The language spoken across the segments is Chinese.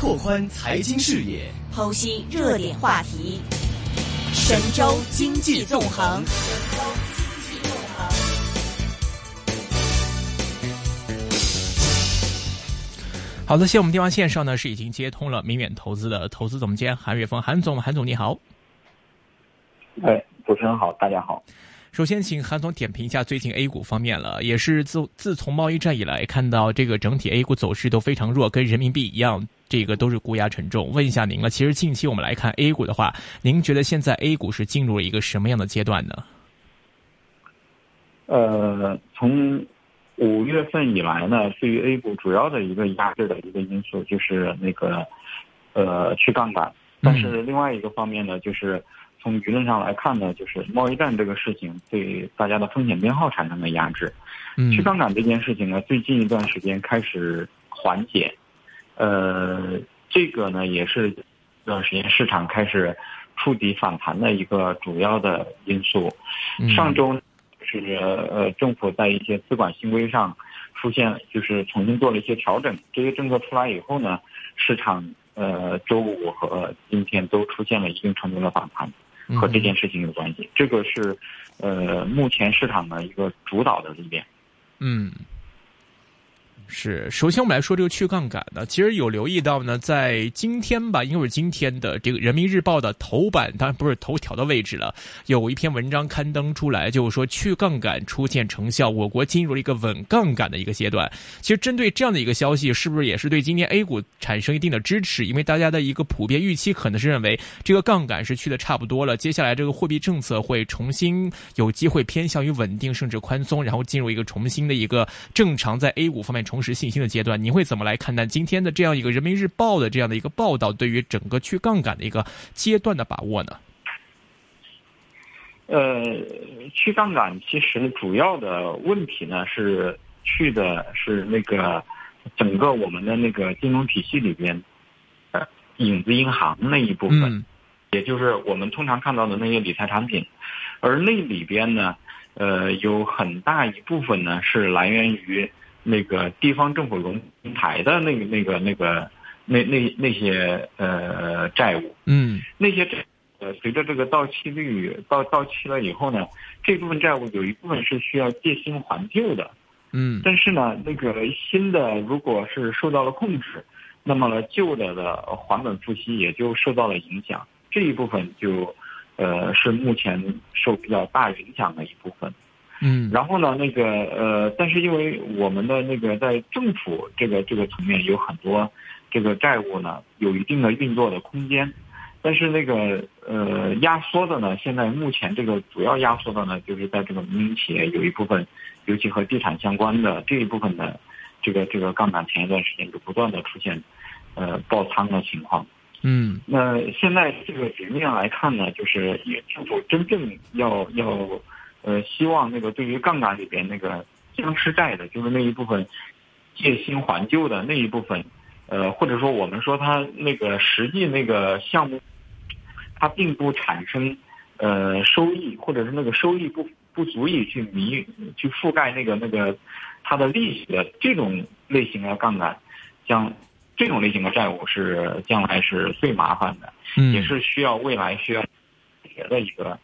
拓宽财经视野，剖析热点话题，神州经济纵横。好的，现在我们电话线上呢是已经接通了明远投资的投资总监韩月峰，韩总，韩总你好。哎，主持人好，大家好。首先，请韩总点评一下最近 A 股方面了，也是自自从贸易战以来，看到这个整体 A 股走势都非常弱，跟人民币一样，这个都是估压沉重。问一下您了，其实近期我们来看 A 股的话，您觉得现在 A 股是进入了一个什么样的阶段呢？呃，从五月份以来呢，对于 A 股主要的一个压制的一个因素就是那个呃去杠杆，但是另外一个方面呢，就是。从舆论上来看呢，就是贸易战这个事情对大家的风险偏好产生了压制。去杠杆这件事情呢，最近一段时间开始缓解。呃，这个呢也是这段时间市场开始触底反弹的一个主要的因素。上周是呃政府在一些资管新规上出现，就是重新做了一些调整。这些政策出来以后呢，市场呃周五和今天都出现了一定程度的反弹。和这件事情有关系，这个是，呃，目前市场的一个主导的力量。嗯。是，首先我们来说这个去杠杆呢，其实有留意到呢，在今天吧，因为是今天的这个人民日报的头版，当然不是头条的位置了，有一篇文章刊登出来，就是说去杠杆出现成效，我国进入了一个稳杠杆的一个阶段。其实针对这样的一个消息，是不是也是对今天 A 股产生一定的支持？因为大家的一个普遍预期可能是认为这个杠杆是去的差不多了，接下来这个货币政策会重新有机会偏向于稳定甚至宽松，然后进入一个重新的一个正常在 A 股方面重。实信心的阶段，你会怎么来看待今天的这样一个人民日报的这样的一个报道，对于整个去杠杆的一个阶段的把握呢？呃，去杠杆其实主要的问题呢是去的是那个整个我们的那个金融体系里边，呃，影子银行那一部分，也就是我们通常看到的那些理财产品，而那里边呢，呃，有很大一部分呢是来源于。那个地方政府融平台的那个、那个、那个、那那那些呃债务，嗯，那些债呃随着这个到期率到到期了以后呢，这部分债务有一部分是需要借新还旧的，嗯，但是呢，那个新的如果是受到了控制，那么呢旧的的还本付息也就受到了影响，这一部分就呃是目前受比较大影响的一部分。嗯，然后呢，那个呃，但是因为我们的那个在政府这个这个层面有很多这个债务呢，有一定的运作的空间，但是那个呃压缩的呢，现在目前这个主要压缩的呢，就是在这个民营企业有一部分，尤其和地产相关的这一部分的这个这个杠杆，前一段时间就不断的出现呃爆仓的情况。嗯，那现在这个局面来看呢，就是政府真正要要。呃，希望那个对于杠杆里边那个僵尸债的，就是那一部分借新还旧的那一部分，呃，或者说我们说它那个实际那个项目，它并不产生呃收益，或者是那个收益不不足以去弥去覆盖那个那个它的利息的这种类型的杠杆，像这种类型的债务是将来是最麻烦的，也是需要未来需要解决的一个。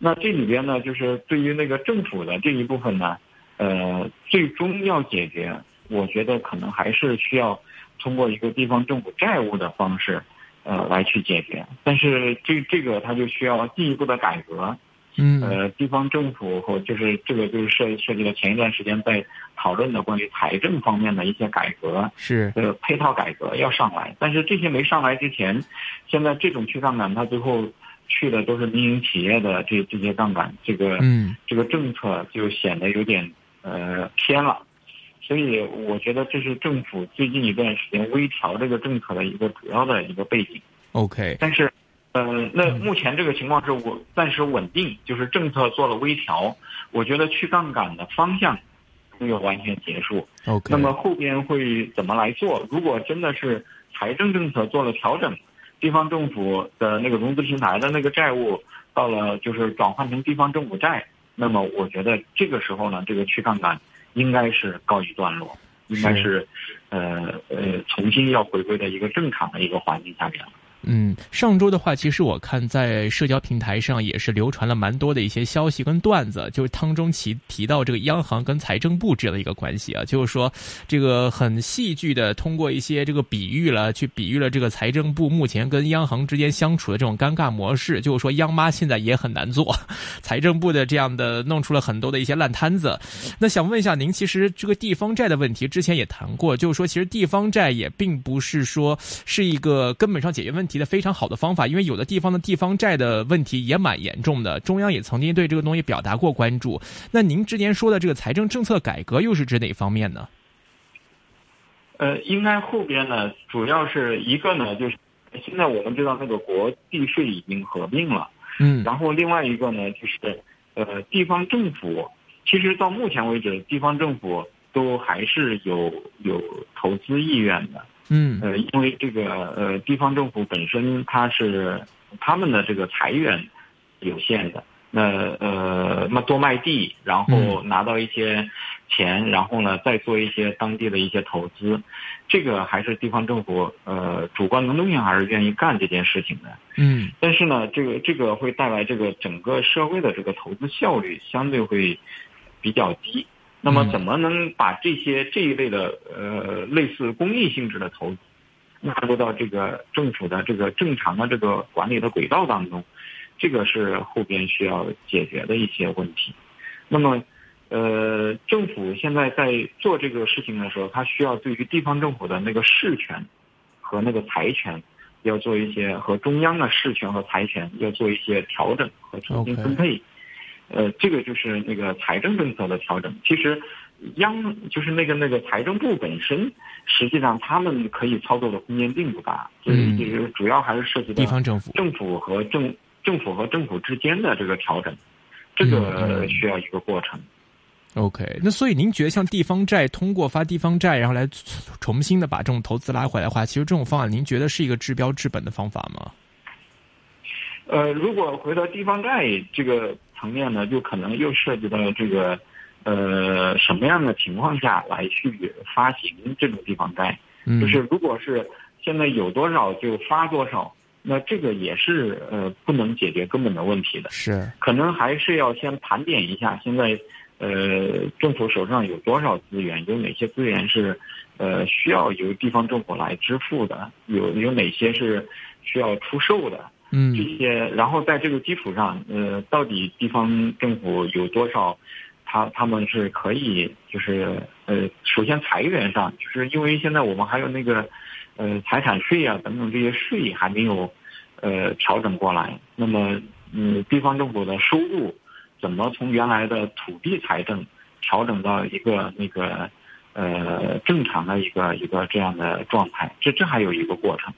那这里边呢，就是对于那个政府的这一部分呢，呃，最终要解决，我觉得可能还是需要通过一个地方政府债务的方式，呃，来去解决。但是这这个它就需要进一步的改革，嗯，呃，地方政府和就是这个就是涉涉及到前一段时间在讨论的关于财政方面的一些改革，是呃配套改革要上来。但是这些没上来之前，现在这种去杠杆，它最后。去的都是民营企业的这这些杠杆，这个嗯，这个政策就显得有点呃偏了，所以我觉得这是政府最近一段时间微调这个政策的一个主要的一个背景。OK，但是，呃，那目前这个情况是我暂时稳定，就是政策做了微调，我觉得去杠杆的方向没有完全结束。OK，那么后边会怎么来做？如果真的是财政政策做了调整。地方政府的那个融资平台的那个债务到了，就是转换成地方政府债，那么我觉得这个时候呢，这个去杠杆应该是告一段落。应该是呃呃重新要回归的一个正常的一个环境下面了。嗯，上周的话，其实我看在社交平台上也是流传了蛮多的一些消息跟段子，就是汤中奇提到这个央行跟财政部这样的一个关系啊，就是说这个很戏剧的通过一些这个比喻了，去比喻了这个财政部目前跟央行之间相处的这种尴尬模式，就是说央妈现在也很难做，财政部的这样的弄出了很多的一些烂摊子。那想问一下您，其实这个地方债的问题之前也谈过，就是说其实地方债也并不是说是一个根本上解决问题。提的非常好的方法，因为有的地方的地方债的问题也蛮严重的，中央也曾经对这个东西表达过关注。那您之前说的这个财政政策改革又是指哪方面呢？呃，应该后边呢，主要是一个呢，就是现在我们知道那个国地税已经合并了，嗯，然后另外一个呢，就是呃，地方政府其实到目前为止，地方政府都还是有有投资意愿的。嗯，呃，因为这个呃，地方政府本身它是他们的这个财源有限的，那呃，那多卖地，然后拿到一些钱，然后呢，再做一些当地的一些投资，这个还是地方政府呃主观能动性还是愿意干这件事情的。嗯，但是呢，这个这个会带来这个整个社会的这个投资效率相对会比较低。那么，怎么能把这些这一类的呃类似公益性质的投资纳入到这个政府的这个正常的这个管理的轨道当中？这个是后边需要解决的一些问题。那么，呃，政府现在在做这个事情的时候，它需要对于地方政府的那个事权和那个财权要做一些和中央的事权和财权要做一些调整和重新分配。呃，这个就是那个财政政策的调整。其实，央就是那个那个财政部本身，实际上他们可以操作的空间并不大。所以，就是主要还是涉及到地方政府、政府和政政府和政府之间的这个调整，这个需要一个过程。OK，那所以您觉得像地方债通过发地方债，然后来重新的把这种投资拉回来的话，其实这种方案您觉得是一个治标治本的方法吗？呃，如果回到地方债这个层面呢，就可能又涉及到这个，呃，什么样的情况下来去发行这种地方债？嗯，就是如果是现在有多少就发多少，那这个也是呃不能解决根本的问题的。是，可能还是要先盘点一下现在呃政府手上有多少资源，有哪些资源是呃需要由地方政府来支付的，有有哪些是需要出售的。嗯，这些，然后在这个基础上，呃，到底地方政府有多少，他他们是可以，就是呃，首先财源上，就是因为现在我们还有那个，呃，财产税啊等等这些税还没有，呃，调整过来。那么，嗯，地方政府的收入怎么从原来的土地财政调整到一个那个，呃，正常的一个一个这样的状态？这这还有一个过程。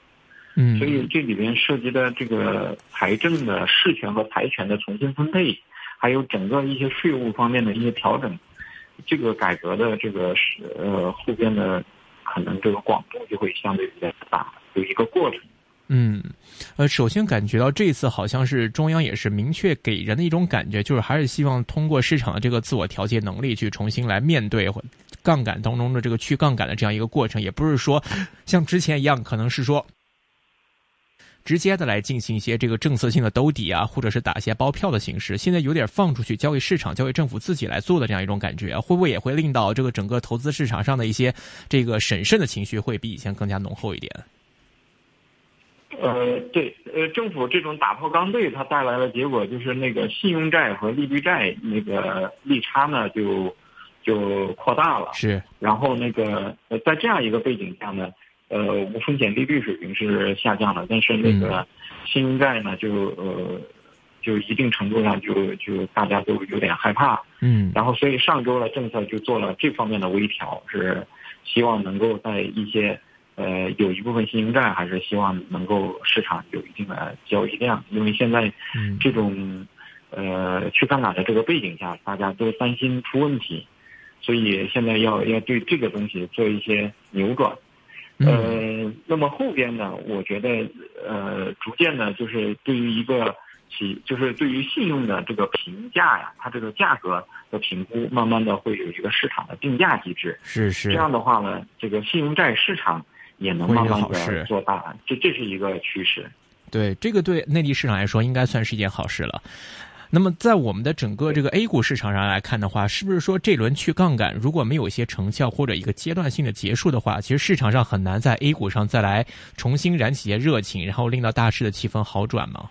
嗯，所以这里边涉及的这个财政的事权和财权的重新分配，还有整个一些税务方面的一些调整，这个改革的这个是呃后边的可能这个广度就会相对比较大，有一个过程。嗯，呃，首先感觉到这次好像是中央也是明确给人的一种感觉，就是还是希望通过市场的这个自我调节能力去重新来面对杠杆当中的这个去杠杆的这样一个过程，也不是说像之前一样，可能是说。直接的来进行一些这个政策性的兜底啊，或者是打一些包票的形式，现在有点放出去交给市场、交给政府自己来做的这样一种感觉，会不会也会令到这个整个投资市场上的一些这个审慎的情绪会比以前更加浓厚一点？呃，对，呃，政府这种打破刚兑，它带来的结果就是那个信用债和利率债那个利差呢就就扩大了，是，然后那个呃，在这样一个背景下呢。呃，无风险利率水平是下降了，但是那个信用债呢，就呃，就一定程度上就就大家都有点害怕。嗯。然后，所以上周的政策就做了这方面的微调，是希望能够在一些呃有一部分信用债还是希望能够市场有一定的交易量，因为现在这种呃去杠杆的这个背景下，大家都担心出问题，所以现在要要对这个东西做一些扭转。呃，那么后边呢？我觉得，呃，逐渐呢，就是对于一个企就是对于信用的这个评价呀，它这个价格的评估，慢慢的会有一个市场的定价机制。是是这样的话呢，这个信用债市场也能慢慢的做大，这这是一个趋势。对，这个对内地市场来说，应该算是一件好事了。那么，在我们的整个这个 A 股市场上来看的话，是不是说这轮去杠杆如果没有一些成效或者一个阶段性的结束的话，其实市场上很难在 A 股上再来重新燃起些热情，然后令到大市的气氛好转吗？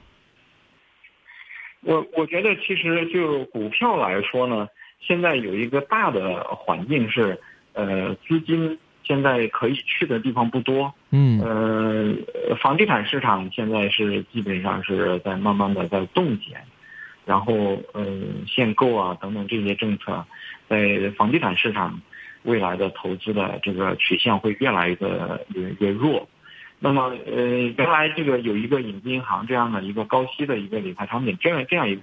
我我觉得，其实就股票来说呢，现在有一个大的环境是，呃，资金现在可以去的地方不多。嗯。呃，房地产市场现在是基本上是在慢慢的在冻结。然后，呃，限购啊等等这些政策，在房地产市场未来的投资的这个取向会越来越越越弱。那么，呃，原来这个有一个影子银行这样的一个高息的一个理财产品，这样这样一，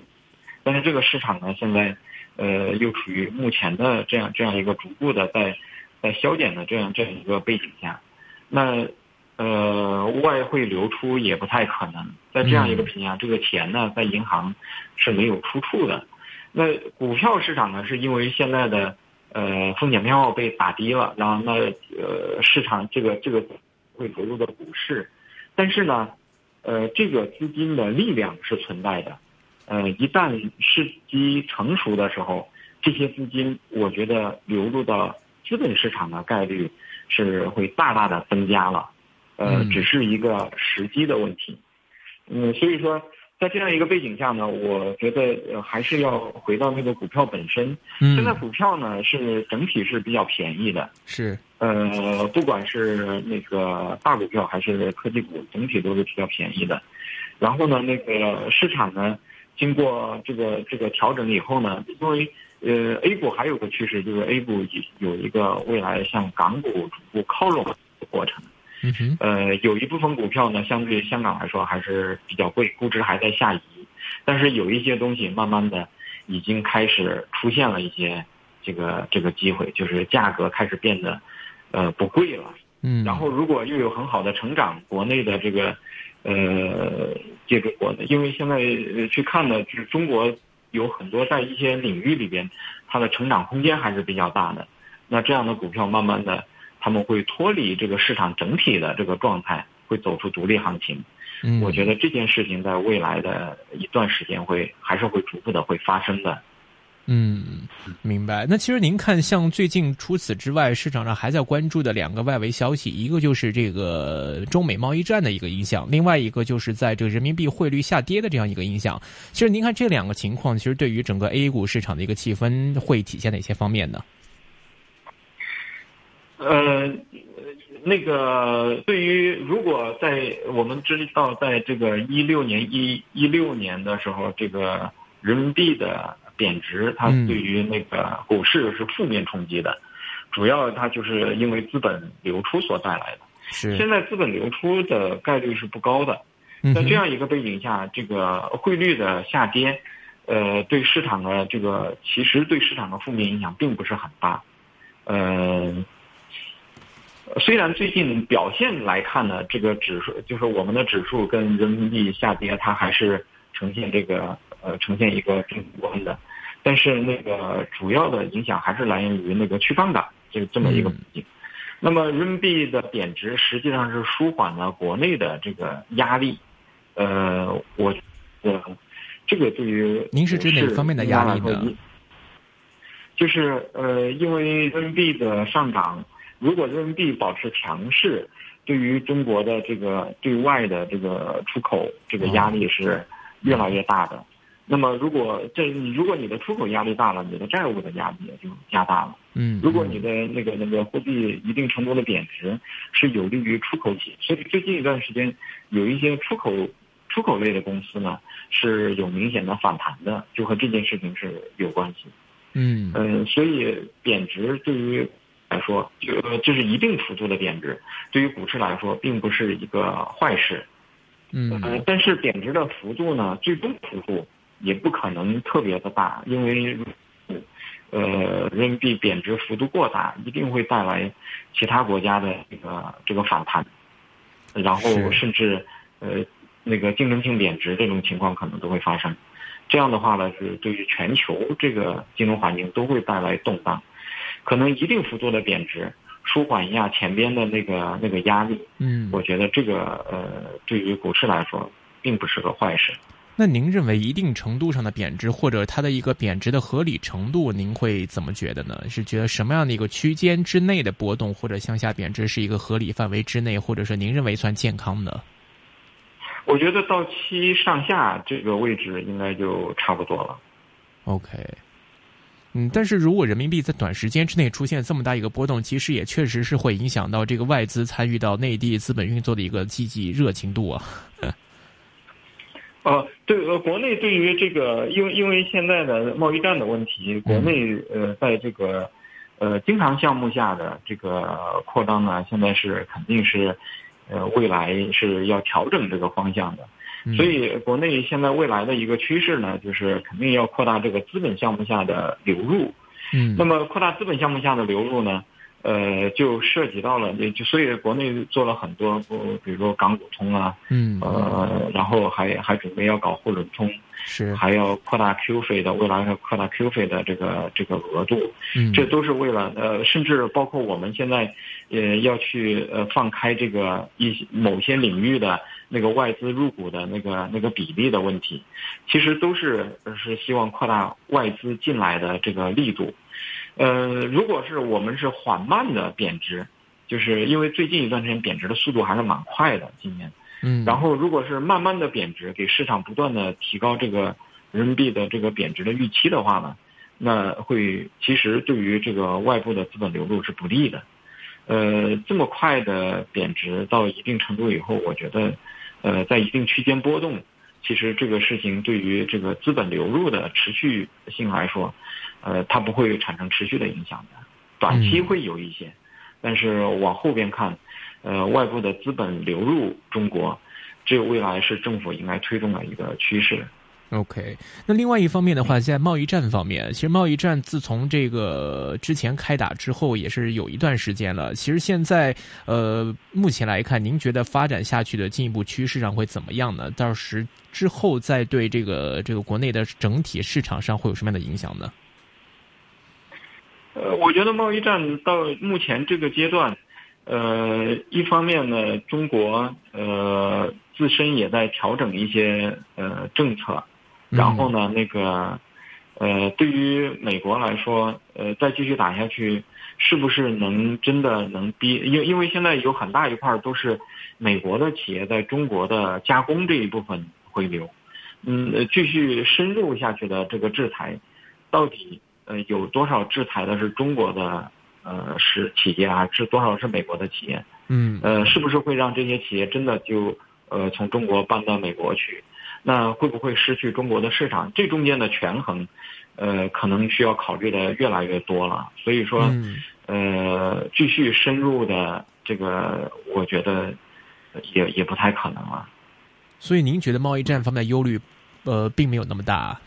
但是这个市场呢，现在，呃，又处于目前的这样这样一个逐步的在在消减的这样这样一个背景下，那。呃，外汇流出也不太可能，在这样一个情况下，这个钱呢，在银行是没有出处的。那股票市场呢，是因为现在的呃风险偏好被打低了，然后那呃市场这个这个会流入到股市，但是呢，呃这个资金的力量是存在的，呃一旦时机成熟的时候，这些资金我觉得流入到资本市场的概率是会大大的增加了。呃，只是一个时机的问题，嗯，所以说，在这样一个背景下呢，我觉得还是要回到那个股票本身。嗯，现在股票呢是整体是比较便宜的，是，呃，不管是那个大股票还是科技股，整体都是比较便宜的。然后呢，那个市场呢，经过这个这个调整以后呢，因为呃，A 股还有个趋势，就是 A 股有一个未来向港股逐步靠拢的过程。嗯哼，呃，有一部分股票呢，相对于香港来说还是比较贵，估值还在下移。但是有一些东西，慢慢的已经开始出现了一些这个这个机会，就是价格开始变得呃不贵了。嗯，然后如果又有很好的成长，国内的这个呃这个国内，因为现在去看呢，就是中国有很多在一些领域里边，它的成长空间还是比较大的。那这样的股票，慢慢的。他们会脱离这个市场整体的这个状态，会走出独立行情。嗯，我觉得这件事情在未来的一段时间会还是会逐步的会发生的。嗯，明白。那其实您看，像最近除此之外，市场上还在关注的两个外围消息，一个就是这个中美贸易战的一个影响，另外一个就是在这个人民币汇率下跌的这样一个影响。其实您看这两个情况，其实对于整个 A 股市场的一个气氛会体现哪些方面呢？呃，那个对于如果在我们知道，在这个一六年一一六年的时候，这个人民币的贬值，它对于那个股市是负面冲击的，主要它就是因为资本流出所带来的。是现在资本流出的概率是不高的，在这样一个背景下，这个汇率的下跌，呃，对市场的这个其实对市场的负面影响并不是很大，呃。虽然最近表现来看呢，这个指数就是我们的指数跟人民币下跌，它还是呈现这个呃呈现一个正观的，但是那个主要的影响还是来源于那个去杠杆这这么一个背景。那么人民币的贬值实际上是舒缓了国内的这个压力。呃，我呃这个对于您是指哪方面的压力呢？就是呃，因为人民币的上涨。如果人民币保持强势，对于中国的这个对外的这个出口，这个压力是越来越大的。那么，如果这如果你的出口压力大了，你的债务的压力也就加大了。嗯，如果你的那个那个货币一定程度的贬值，是有利于出口企业。所以最近一段时间，有一些出口出口类的公司呢是有明显的反弹的，就和这件事情是有关系。嗯嗯，所以贬值对于。来说，就这是一定幅度的贬值，对于股市来说，并不是一个坏事。嗯，但是贬值的幅度呢，最终幅度也不可能特别的大，因为，呃，人民币贬值幅度过大，一定会带来其他国家的这个这个反弹，然后甚至呃那个竞争性贬值这种情况可能都会发生。这样的话呢，是对于全球这个金融环境都会带来动荡，可能一定幅度的贬值，舒缓一下前边的那个那个压力。嗯，我觉得这个呃，对于股市来说，并不是个坏事。那您认为一定程度上的贬值，或者它的一个贬值的合理程度，您会怎么觉得呢？是觉得什么样的一个区间之内的波动或者向下贬值是一个合理范围之内，或者说您认为算健康的？我觉得到期上下这个位置应该就差不多了。OK，嗯，但是如果人民币在短时间之内出现这么大一个波动，其实也确实是会影响到这个外资参与到内地资本运作的一个积极热情度啊。呃，对，呃，国内对于这个，因为因为现在的贸易战的问题，国内呃，在这个呃经常项目下的这个扩张呢，现在是肯定是呃未来是要调整这个方向的，所以国内现在未来的一个趋势呢，就是肯定要扩大这个资本项目下的流入。嗯，那么扩大资本项目下的流入呢？呃，就涉及到了，也就所以国内做了很多，不，比如说港股通啊，嗯，呃，然后还还准备要搞沪伦通，是，还要扩大 Q 费的，未来要扩大 Q 费的这个这个额度，嗯，这都是为了呃，甚至包括我们现在呃要去呃放开这个一些某些领域的那个外资入股的那个那个比例的问题，其实都是是希望扩大外资进来的这个力度。呃，如果是我们是缓慢的贬值，就是因为最近一段时间贬值的速度还是蛮快的，今年。嗯。然后，如果是慢慢的贬值，给市场不断的提高这个人民币的这个贬值的预期的话呢，那会其实对于这个外部的资本流入是不利的。呃，这么快的贬值到一定程度以后，我觉得，呃，在一定区间波动，其实这个事情对于这个资本流入的持续性来说。呃，它不会产生持续的影响的，短期会有一些，但是往后边看，呃，外部的资本流入中国，这未来是政府应该推动的一个趋势。OK，那另外一方面的话，在贸易战方面，其实贸易战自从这个之前开打之后，也是有一段时间了。其实现在，呃，目前来看，您觉得发展下去的进一步趋势上会怎么样呢？到时之后再对这个这个国内的整体市场上会有什么样的影响呢？呃，我觉得贸易战到目前这个阶段，呃，一方面呢，中国呃自身也在调整一些呃政策，然后呢，那个呃，对于美国来说，呃，再继续打下去，是不是能真的能逼？因因为现在有很大一块都是美国的企业在中国的加工这一部分回流，嗯，继续深入下去的这个制裁，到底？呃，有多少制裁的是中国的呃是企业啊？是多少是美国的企业？嗯，呃，是不是会让这些企业真的就呃从中国搬到美国去？那会不会失去中国的市场？这中间的权衡，呃，可能需要考虑的越来越多了。所以说，呃，继续深入的这个，我觉得也也不太可能了。所以您觉得贸易战方面的忧虑，呃，并没有那么大？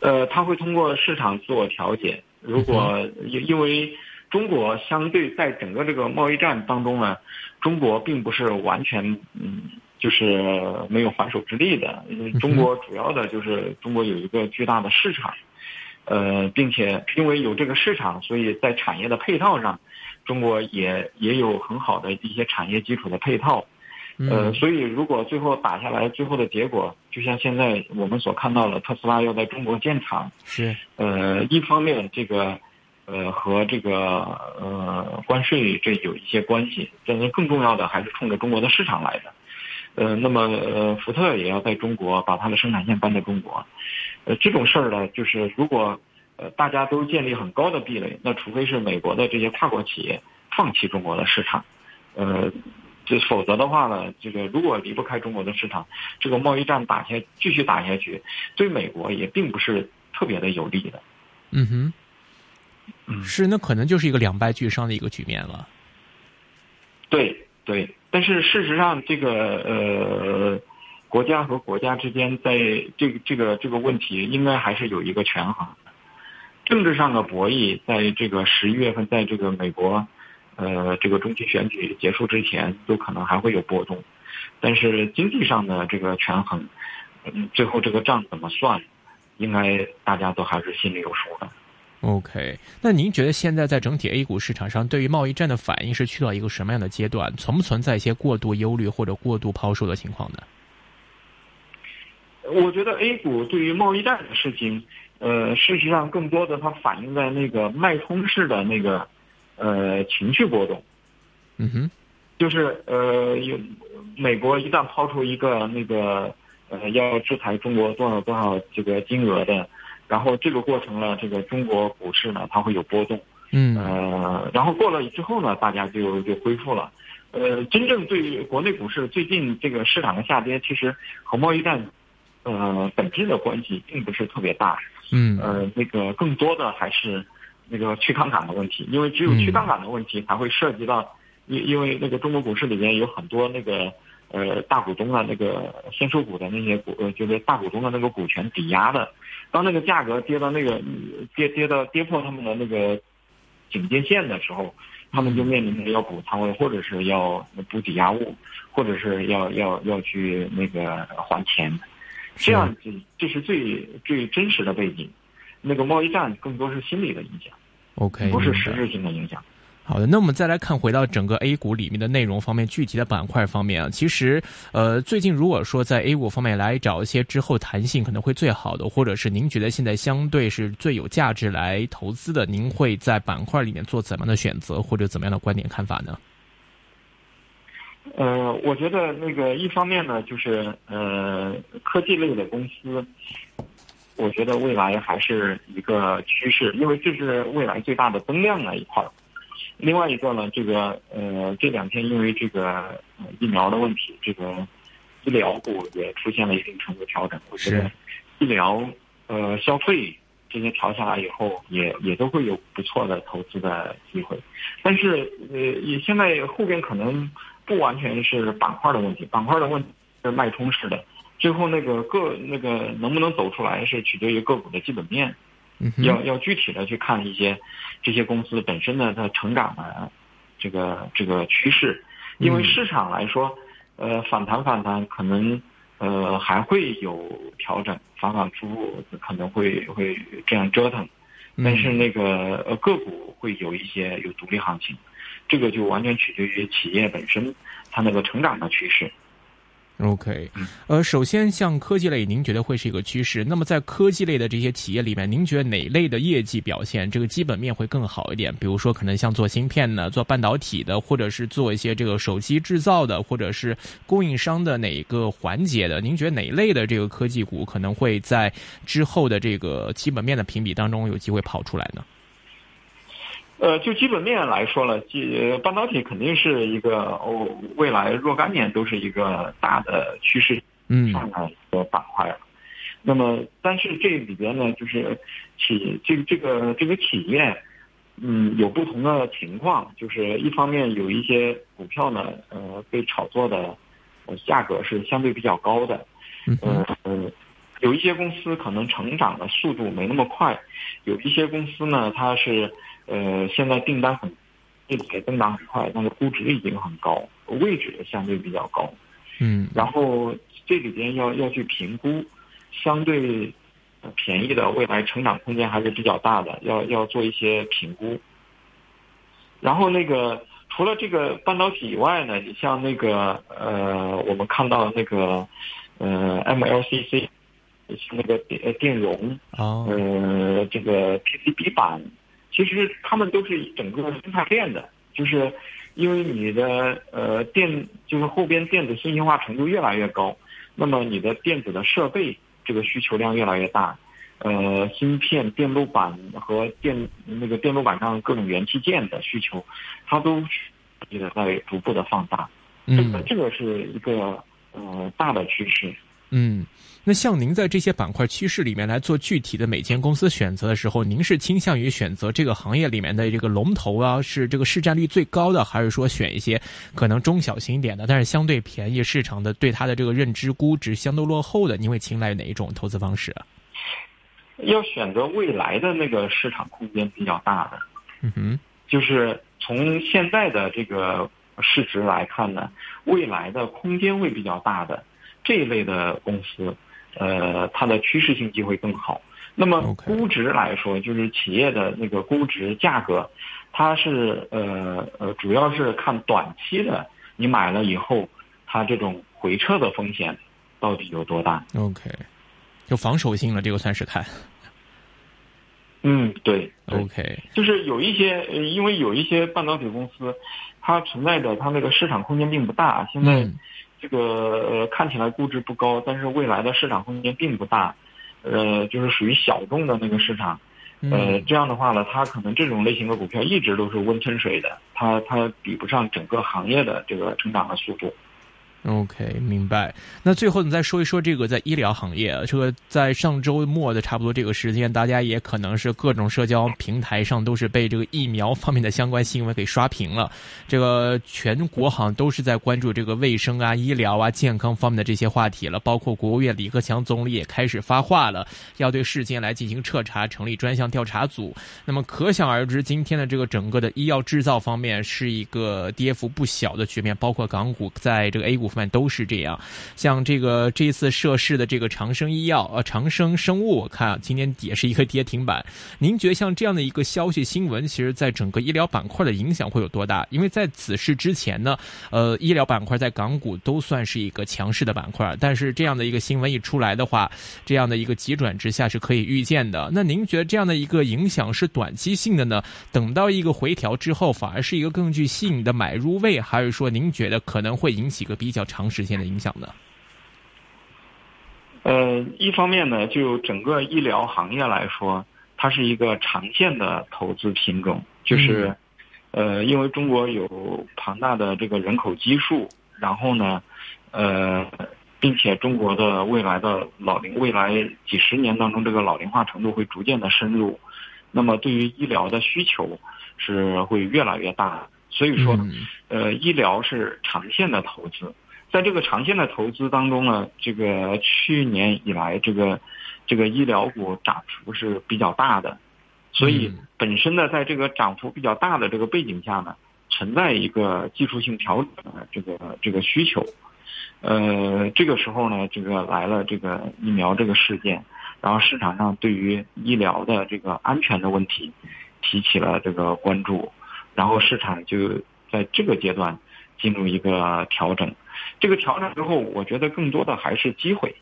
呃，他会通过市场自我调节。如果因因为中国相对在整个这个贸易战当中呢，中国并不是完全嗯，就是没有还手之力的。中国主要的就是中国有一个巨大的市场，呃，并且因为有这个市场，所以在产业的配套上，中国也也有很好的一些产业基础的配套。呃，所以如果最后打下来，最后的结果就像现在我们所看到的，特斯拉要在中国建厂，是呃，一方面这个呃和这个呃关税这有一些关系，但是更重要的还是冲着中国的市场来的。呃，那么呃福特也要在中国把它的生产线搬到中国，呃这种事儿呢，就是如果呃大家都建立很高的壁垒，那除非是美国的这些跨国企业放弃中国的市场，呃。就否则的话呢，这个如果离不开中国的市场，这个贸易战打下继续打下去，对美国也并不是特别的有利的。嗯哼，嗯，是，那可能就是一个两败俱伤的一个局面了。对对，但是事实上，这个呃，国家和国家之间在这个这个这个问题，应该还是有一个权衡。政治上的博弈，在这个十一月份，在这个美国。呃，这个中期选举结束之前，都可能还会有波动。但是经济上的这个权衡，嗯，最后这个账怎么算，应该大家都还是心里有数的。OK，那您觉得现在在整体 A 股市场上，对于贸易战的反应是去到一个什么样的阶段？存不存在一些过度忧虑或者过度抛售的情况呢？我觉得 A 股对于贸易战的事情，呃，事实上更多的它反映在那个脉冲式的那个呃情绪波动。嗯哼，就是呃，有美国一旦抛出一个那个呃要制裁中国多少多少这个金额的。然后这个过程呢，这个中国股市呢，它会有波动，嗯，呃，然后过了之后呢，大家就就恢复了，呃，真正对于国内股市最近这个市场的下跌，其实和贸易战，呃，本质的关系并不是特别大，嗯，呃，那个更多的还是那个去杠杆的问题，因为只有去杠杆的问题才会涉及到，因因为那个中国股市里面有很多那个。呃，大股东的那个先收股的那些股，呃，就是大股东的那个股权抵押的，当那个价格跌到那个跌跌到跌破他们的那个警戒线的时候，他们就面临着要补仓位，或者是要补抵押物，或者是要要要去那个还钱，这样子这是最最真实的背景。那个贸易战更多是心理的影响，OK，不是实质性的影响。好的，那我们再来看回到整个 A 股里面的内容方面，具体的板块方面啊，其实呃，最近如果说在 A 股方面来找一些之后弹性可能会最好的，或者是您觉得现在相对是最有价值来投资的，您会在板块里面做怎么样的选择，或者怎么样的观点看法呢？呃，我觉得那个一方面呢，就是呃，科技类的公司，我觉得未来还是一个趋势，因为这是未来最大的增量的一块。另外一个呢，这个呃这两天因为这个疫苗的问题，这个医疗股也出现了一定程度调整。我觉得医疗呃消费这些调下来以后，也也都会有不错的投资的机会。但是呃，也现在后边可能不完全是板块的问题，板块的问题是脉冲式的，最后那个个那个能不能走出来，是取决于个股的基本面。要要具体的去看一些这些公司本身的它成长的这个这个趋势，因为市场来说，呃反弹反弹可能呃还会有调整，反反复复可能会会这样折腾，但是那个呃个股会有一些有独立行情，这个就完全取决于企业本身它那个成长的趋势。OK，呃，首先像科技类，您觉得会是一个趋势？那么在科技类的这些企业里面，您觉得哪类的业绩表现这个基本面会更好一点？比如说，可能像做芯片的、做半导体的，或者是做一些这个手机制造的，或者是供应商的哪一个环节的？您觉得哪一类的这个科技股可能会在之后的这个基本面的评比当中有机会跑出来呢？呃，就基本面来说了，基半导体肯定是一个哦，未来若干年都是一个大的趋势上的一个板块。那么，但是这里边呢，就是企这个这个这个企业，嗯，有不同的情况。就是一方面有一些股票呢，呃，被炒作的价格是相对比较高的。嗯嗯，有一些公司可能成长的速度没那么快，有一些公司呢，它是。呃，现在订单很，并且增长很快，但是估值已经很高，位置也相对比较高。嗯，然后这里边要要去评估，相对便宜的未来成长空间还是比较大的，要要做一些评估。然后那个除了这个半导体以外呢，你像那个呃，我们看到那个呃 MLCC，是那个电电容，呃，这个 PCB 板。其实他们都是整个生态链的，就是因为你的呃电，就是后边电子信息化程度越来越高，那么你的电子的设备这个需求量越来越大，呃，芯片、电路板和电那个电路板上各种元器件的需求，它都也在逐步的放大，这个这个是一个呃大的趋势。嗯，那像您在这些板块趋势里面来做具体的每间公司选择的时候，您是倾向于选择这个行业里面的这个龙头啊，是这个市占率最高的，还是说选一些可能中小型一点的，但是相对便宜市场的，对它的这个认知估值相对落后的，您会青睐哪一种投资方式啊？要选择未来的那个市场空间比较大的，嗯哼，就是从现在的这个市值来看呢，未来的空间会比较大的这一类的公司，呃，它的趋势性机会更好。那么估值来说，就是企业的那个估值价格，它是呃呃，主要是看短期的，你买了以后，它这种回撤的风险到底有多大？OK，就防守性了，这个算是看。嗯，对，OK，就是有一些，因为有一些半导体公司，它存在着它那个市场空间并不大，现在这个呃看起来估值不高，但是未来的市场空间并不大。呃，就是属于小众的那个市场，呃，这样的话呢，它可能这种类型的股票一直都是温吞水的，它它比不上整个行业的这个成长的速度。OK，明白。那最后你再说一说这个在医疗行业，这个在上周末的差不多这个时间，大家也可能是各种社交平台上都是被这个疫苗方面的相关新闻给刷屏了。这个全国好像都是在关注这个卫生啊、医疗啊、健康方面的这些话题了。包括国务院李克强总理也开始发话了，要对事件来进行彻查，成立专项调查组。那么可想而知，今天的这个整个的医药制造方面是一个跌幅不小的局面，包括港股在这个 A 股。都是这样，像这个这次涉事的这个长生医药呃长生生物，我看今天也是一个跌停板。您觉得像这样的一个消息新闻，其实在整个医疗板块的影响会有多大？因为在此事之前呢，呃，医疗板块在港股都算是一个强势的板块，但是这样的一个新闻一出来的话，这样的一个急转直下是可以预见的。那您觉得这样的一个影响是短期性的呢？等到一个回调之后，反而是一个更具吸引的买入位，还是说您觉得可能会引起个比较？较长时间的影响呢？呃，一方面呢，就整个医疗行业来说，它是一个长线的投资品种，就是，呃，因为中国有庞大的这个人口基数，然后呢，呃，并且中国的未来的老龄，未来几十年当中，这个老龄化程度会逐渐的深入，那么对于医疗的需求是会越来越大，所以说，呃，医疗是长线的投资。在这个长线的投资当中呢，这个去年以来，这个这个医疗股涨幅是比较大的，所以本身呢，在这个涨幅比较大的这个背景下呢，存在一个技术性调整的这个这个需求。呃，这个时候呢，这个来了这个疫苗这个事件，然后市场上对于医疗的这个安全的问题提起了这个关注，然后市场就在这个阶段进入一个调整。这个调整之后，我觉得更多的还是机会，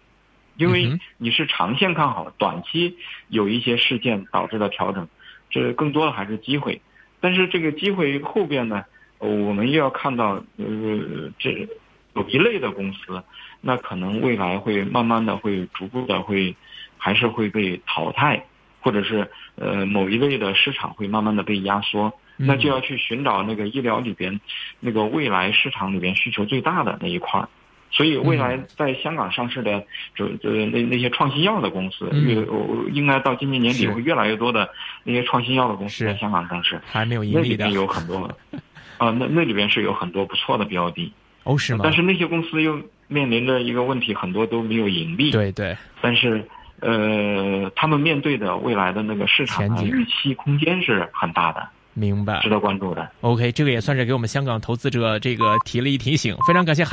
因为你是长线看好，短期有一些事件导致的调整，这更多的还是机会。但是这个机会后边呢，我们又要看到，呃，这有一类的公司，那可能未来会慢慢的会逐步的会，还是会被淘汰，或者是呃某一类的市场会慢慢的被压缩。那就要去寻找那个医疗里边，那个未来市场里边需求最大的那一块儿，所以未来在香港上市的，就呃那那些创新药的公司，越应该到今年年底会越来越多的那些创新药的公司在香港上市，还没有盈利的，那里边有很多，啊，那那里边是有很多不错的标的，哦是吗？但是那些公司又面临着一个问题，很多都没有盈利，对对，但是呃，他们面对的未来的那个市场的预期空间是很大的。明白，值得关注的。OK，这个也算是给我们香港投资者这个提了一提醒，非常感谢。